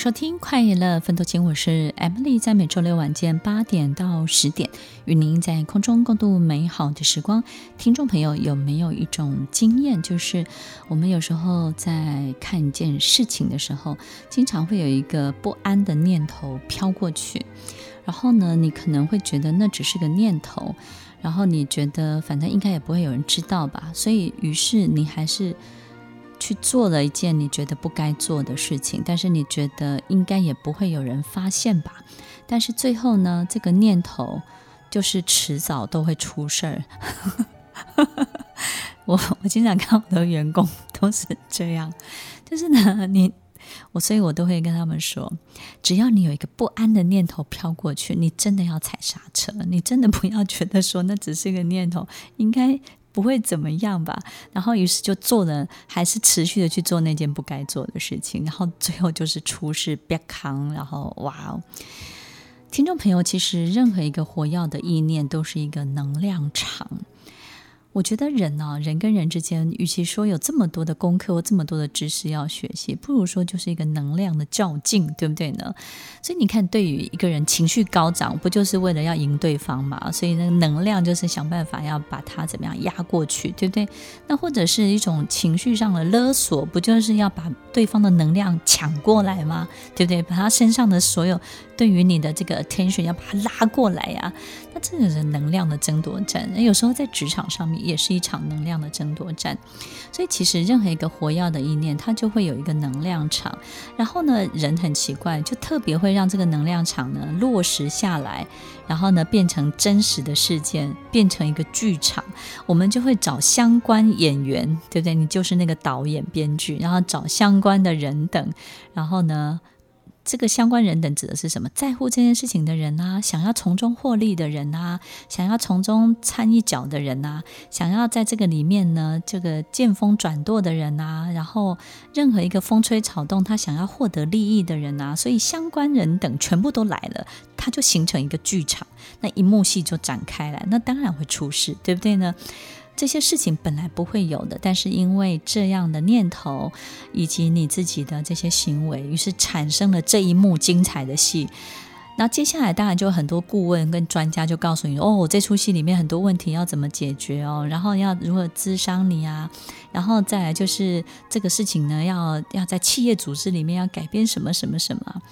收听快乐分多金，我是 Emily，在每周六晚间八点到十点，与您在空中共度美好的时光。听众朋友有没有一种经验，就是我们有时候在看一件事情的时候，经常会有一个不安的念头飘过去，然后呢，你可能会觉得那只是个念头，然后你觉得反正应该也不会有人知道吧，所以于是你还是。去做了一件你觉得不该做的事情，但是你觉得应该也不会有人发现吧？但是最后呢，这个念头就是迟早都会出事儿。我我经常看我的员工都是这样，就是呢，你我所以，我都会跟他们说，只要你有一个不安的念头飘过去，你真的要踩刹车，你真的不要觉得说那只是一个念头，应该。不会怎么样吧？然后于是就做了，还是持续的去做那件不该做的事情，然后最后就是出事别扛，然后哇哦！听众朋友，其实任何一个火药的意念都是一个能量场。我觉得人呢、啊，人跟人之间，与其说有这么多的功课或这么多的知识要学习，不如说就是一个能量的较劲，对不对呢？所以你看，对于一个人情绪高涨，不就是为了要赢对方嘛？所以那个能量就是想办法要把他怎么样压过去，对不对？那或者是一种情绪上的勒索，不就是要把对方的能量抢过来吗？对不对？把他身上的所有。对于你的这个 attention 要把它拉过来呀、那这个是能量的争夺战。那有时候在职场上面也是一场能量的争夺战。所以其实任何一个活跃的意念，它就会有一个能量场。然后呢，人很奇怪，就特别会让这个能量场呢落实下来，然后呢变成真实的事件，变成一个剧场。我们就会找相关演员，对不对？你就是那个导演、编剧，然后找相关的人等，然后呢。这个相关人等指的是什么？在乎这件事情的人啊，想要从中获利的人啊，想要从中掺一脚的人啊，想要在这个里面呢，这个见风转舵的人啊，然后任何一个风吹草动，他想要获得利益的人啊，所以相关人等全部都来了，他就形成一个剧场，那一幕戏就展开来，那当然会出事，对不对呢？这些事情本来不会有的，但是因为这样的念头以及你自己的这些行为，于是产生了这一幕精彩的戏。那接下来当然就很多顾问跟专家就告诉你哦，这出戏里面很多问题要怎么解决哦，然后要如何咨商你啊，然后再来就是这个事情呢，要要在企业组织里面要改变什么什么什么。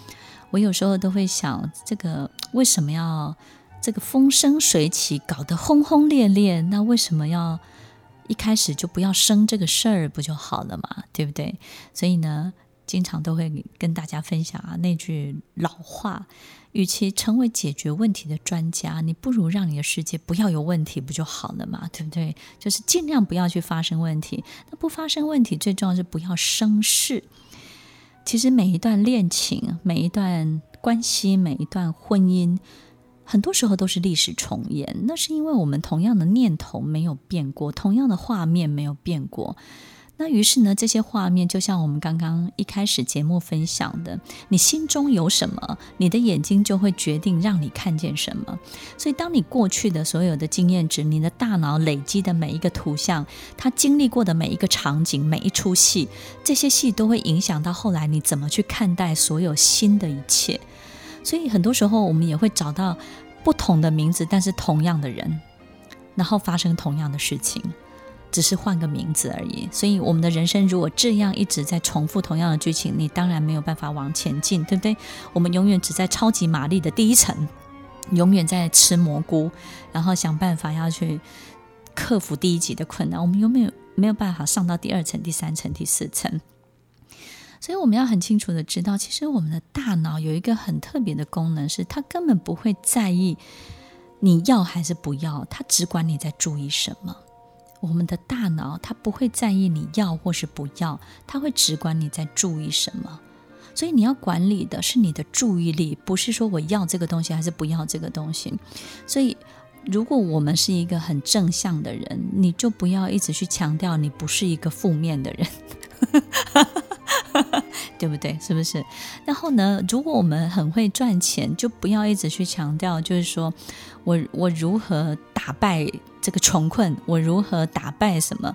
我有时候都会想，这个为什么要？这个风生水起，搞得轰轰烈烈，那为什么要一开始就不要生这个事儿，不就好了嘛？对不对？所以呢，经常都会跟大家分享啊那句老话：与其成为解决问题的专家，你不如让你的世界不要有问题，不就好了嘛？对不对？就是尽量不要去发生问题。那不发生问题，最重要是不要生事。其实每一段恋情、每一段关系、每一段婚姻。很多时候都是历史重演，那是因为我们同样的念头没有变过，同样的画面没有变过。那于是呢，这些画面就像我们刚刚一开始节目分享的，你心中有什么，你的眼睛就会决定让你看见什么。所以，当你过去的所有的经验值，你的大脑累积的每一个图像，它经历过的每一个场景，每一出戏，这些戏都会影响到后来你怎么去看待所有新的一切。所以很多时候，我们也会找到不同的名字，但是同样的人，然后发生同样的事情，只是换个名字而已。所以，我们的人生如果这样一直在重复同样的剧情，你当然没有办法往前进，对不对？我们永远只在超级玛丽的第一层，永远在吃蘑菇，然后想办法要去克服第一集的困难。我们永远没有办法上到第二层、第三层、第四层。所以我们要很清楚的知道，其实我们的大脑有一个很特别的功能，是它根本不会在意你要还是不要，它只管你在注意什么。我们的大脑它不会在意你要或是不要，它会只管你在注意什么。所以你要管理的是你的注意力，不是说我要这个东西还是不要这个东西。所以，如果我们是一个很正向的人，你就不要一直去强调你不是一个负面的人。对不对？是不是？然后呢，如果我们很会赚钱，就不要一直去强调，就是说我我如何打败这个穷困，我如何打败什么？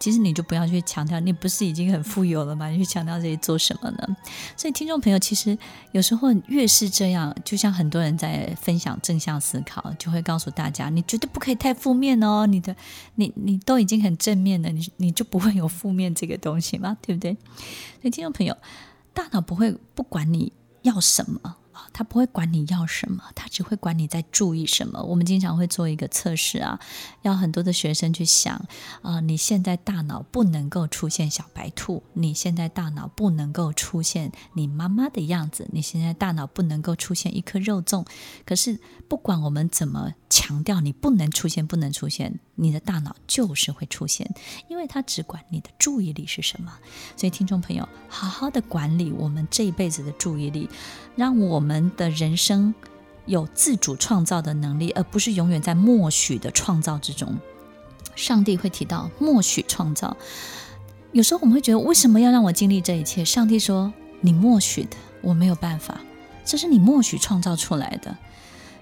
其实你就不要去强调，你不是已经很富有了吗？你去强调这些做什么呢？所以听众朋友，其实有时候越是这样，就像很多人在分享正向思考，就会告诉大家，你绝对不可以太负面哦。你的，你你都已经很正面了，你你就不会有负面这个东西吗？对不对？所以听众朋友，大脑不会不管你要什么。他不会管你要什么，他只会管你在注意什么。我们经常会做一个测试啊，要很多的学生去想啊、呃，你现在大脑不能够出现小白兔，你现在大脑不能够出现你妈妈的样子，你现在大脑不能够出现一颗肉粽。可是不管我们怎么强调你不能出现，不能出现，你的大脑就是会出现，因为它只管你的注意力是什么。所以听众朋友，好好的管理我们这一辈子的注意力，让我们。的人生有自主创造的能力，而不是永远在默许的创造之中。上帝会提到默许创造，有时候我们会觉得，为什么要让我经历这一切？上帝说：“你默许的，我没有办法，这是你默许创造出来的。”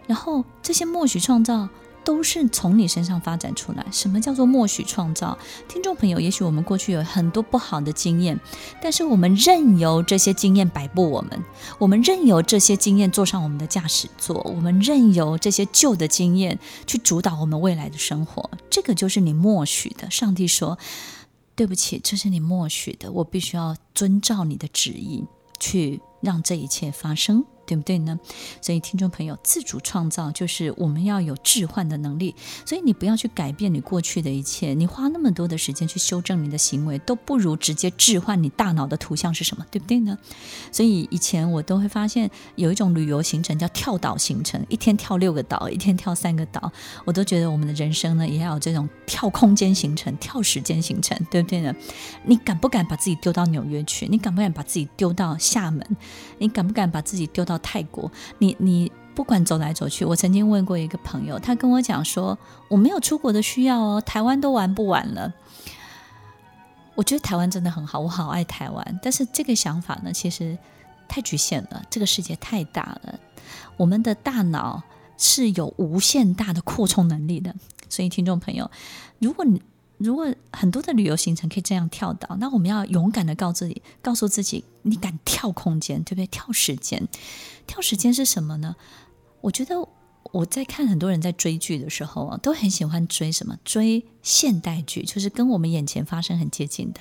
然后这些默许创造。都是从你身上发展出来。什么叫做默许创造？听众朋友，也许我们过去有很多不好的经验，但是我们任由这些经验摆布我们，我们任由这些经验坐上我们的驾驶座，我们任由这些旧的经验去主导我们未来的生活。这个就是你默许的。上帝说：“对不起，这是你默许的，我必须要遵照你的旨意去让这一切发生。”对不对呢？所以听众朋友，自主创造就是我们要有置换的能力。所以你不要去改变你过去的一切，你花那么多的时间去修正你的行为，都不如直接置换你大脑的图像是什么，对不对呢？所以以前我都会发现有一种旅游行程叫跳岛行程，一天跳六个岛，一天跳三个岛，我都觉得我们的人生呢也要有这种跳空间行程、跳时间行程，对不对呢？你敢不敢把自己丢到纽约去？你敢不敢把自己丢到厦门？你敢不敢把自己丢到？泰国，你你不管走来走去，我曾经问过一个朋友，他跟我讲说，我没有出国的需要哦，台湾都玩不完了。我觉得台湾真的很好，我好爱台湾，但是这个想法呢，其实太局限了。这个世界太大了，我们的大脑是有无限大的扩充能力的。所以，听众朋友，如果你如果很多的旅游行程可以这样跳岛，那我们要勇敢的告自己，告诉自己，你敢跳空间，对不对？跳时间，跳时间是什么呢？我觉得我在看很多人在追剧的时候啊，都很喜欢追什么？追现代剧，就是跟我们眼前发生很接近的。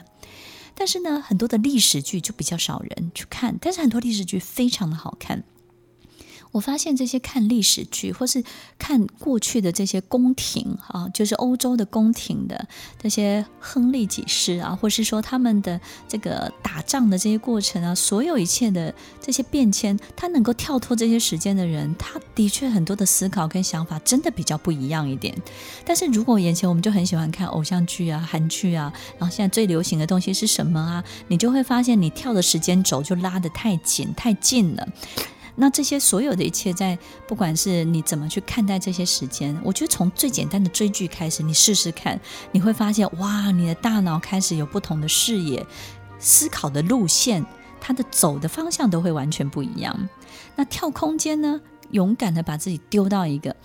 但是呢，很多的历史剧就比较少人去看，但是很多历史剧非常的好看。我发现这些看历史剧，或是看过去的这些宫廷啊，就是欧洲的宫廷的这些亨利几世啊，或是说他们的这个打仗的这些过程啊，所有一切的这些变迁，他能够跳脱这些时间的人，他的确很多的思考跟想法真的比较不一样一点。但是如果眼前我们就很喜欢看偶像剧啊、韩剧啊，然后现在最流行的东西是什么啊？你就会发现你跳的时间轴就拉得太紧太近了。那这些所有的一切，在不管是你怎么去看待这些时间，我觉得从最简单的追剧开始，你试试看，你会发现，哇，你的大脑开始有不同的视野，思考的路线，它的走的方向都会完全不一样。那跳空间呢？勇敢的把自己丢到一个，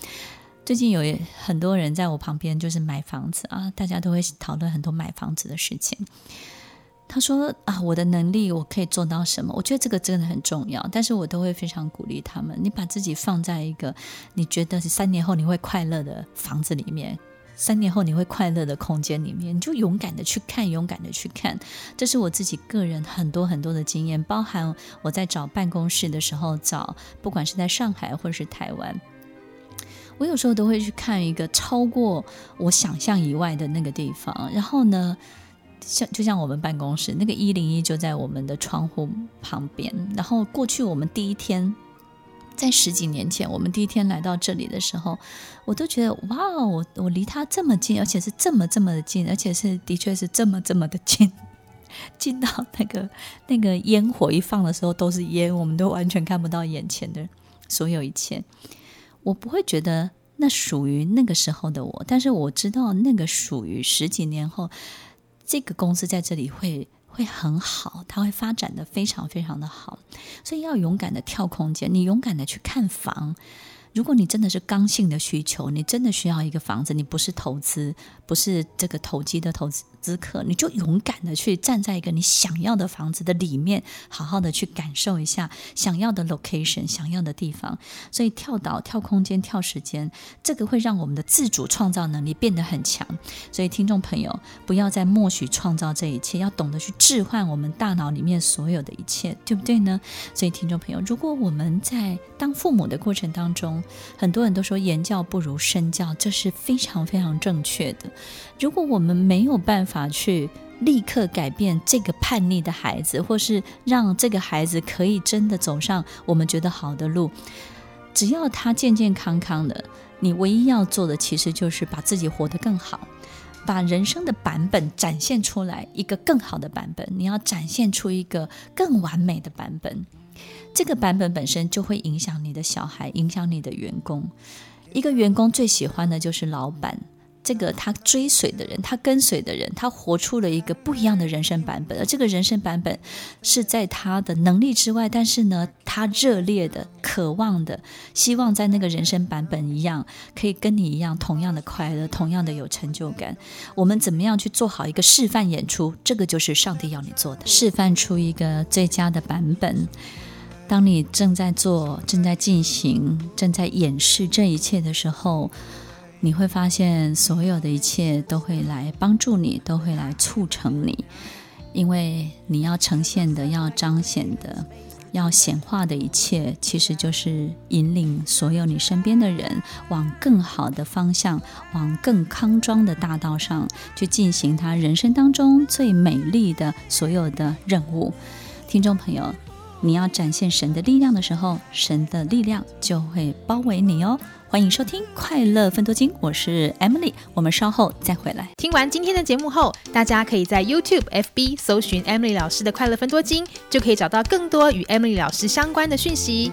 最近有很多人在我旁边，就是买房子啊，大家都会讨论很多买房子的事情。他说啊，我的能力我可以做到什么？我觉得这个真的很重要，但是我都会非常鼓励他们。你把自己放在一个你觉得三年后你会快乐的房子里面，三年后你会快乐的空间里面，你就勇敢的去看，勇敢的去看。这是我自己个人很多很多的经验，包含我在找办公室的时候找，不管是在上海或者是台湾，我有时候都会去看一个超过我想象以外的那个地方，然后呢，像就像我们办公室那个一零一就在我们的窗户旁边，然后过去我们第一天在十几年前，我们第一天来到这里的时候，我都觉得哇，我我离它这么近，而且是这么这么的近，而且是的确是这么这么的近，近到那个那个烟火一放的时候都是烟，我们都完全看不到眼前的所有一切。我不会觉得那属于那个时候的我，但是我知道那个属于十几年后。这个公司在这里会会很好，它会发展的非常非常的好，所以要勇敢的跳空间，你勇敢的去看房，如果你真的是刚性的需求，你真的需要一个房子，你不是投资，不是这个投机的投资。客，你就勇敢的去站在一个你想要的房子的里面，好好的去感受一下想要的 location，想要的地方。所以跳岛、跳空间、跳时间，这个会让我们的自主创造能力变得很强。所以听众朋友，不要再默许创造这一切，要懂得去置换我们大脑里面所有的一切，对不对呢？所以听众朋友，如果我们在当父母的过程当中，很多人都说言教不如身教，这是非常非常正确的。如果我们没有办法去立刻改变这个叛逆的孩子，或是让这个孩子可以真的走上我们觉得好的路，只要他健健康康的，你唯一要做的其实就是把自己活得更好，把人生的版本展现出来，一个更好的版本，你要展现出一个更完美的版本，这个版本本身就会影响你的小孩，影响你的员工。一个员工最喜欢的就是老板。这个他追随的人，他跟随的人，他活出了一个不一样的人生版本。而这个人生版本是在他的能力之外，但是呢，他热烈的、渴望的，希望在那个人生版本一样，可以跟你一样，同样的快乐，同样的有成就感。我们怎么样去做好一个示范演出？这个就是上帝要你做的，示范出一个最佳的版本。当你正在做、正在进行、正在演示这一切的时候。你会发现，所有的一切都会来帮助你，都会来促成你，因为你要呈现的、要彰显的、要显化的一切，其实就是引领所有你身边的人往更好的方向，往更康庄的大道上去进行他人生当中最美丽的所有的任务。听众朋友，你要展现神的力量的时候，神的力量就会包围你哦。欢迎收听《快乐分多金》，我是 Emily，我们稍后再回来。听完今天的节目后，大家可以在 YouTube、FB 搜寻 Emily 老师的《快乐分多金》，就可以找到更多与 Emily 老师相关的讯息。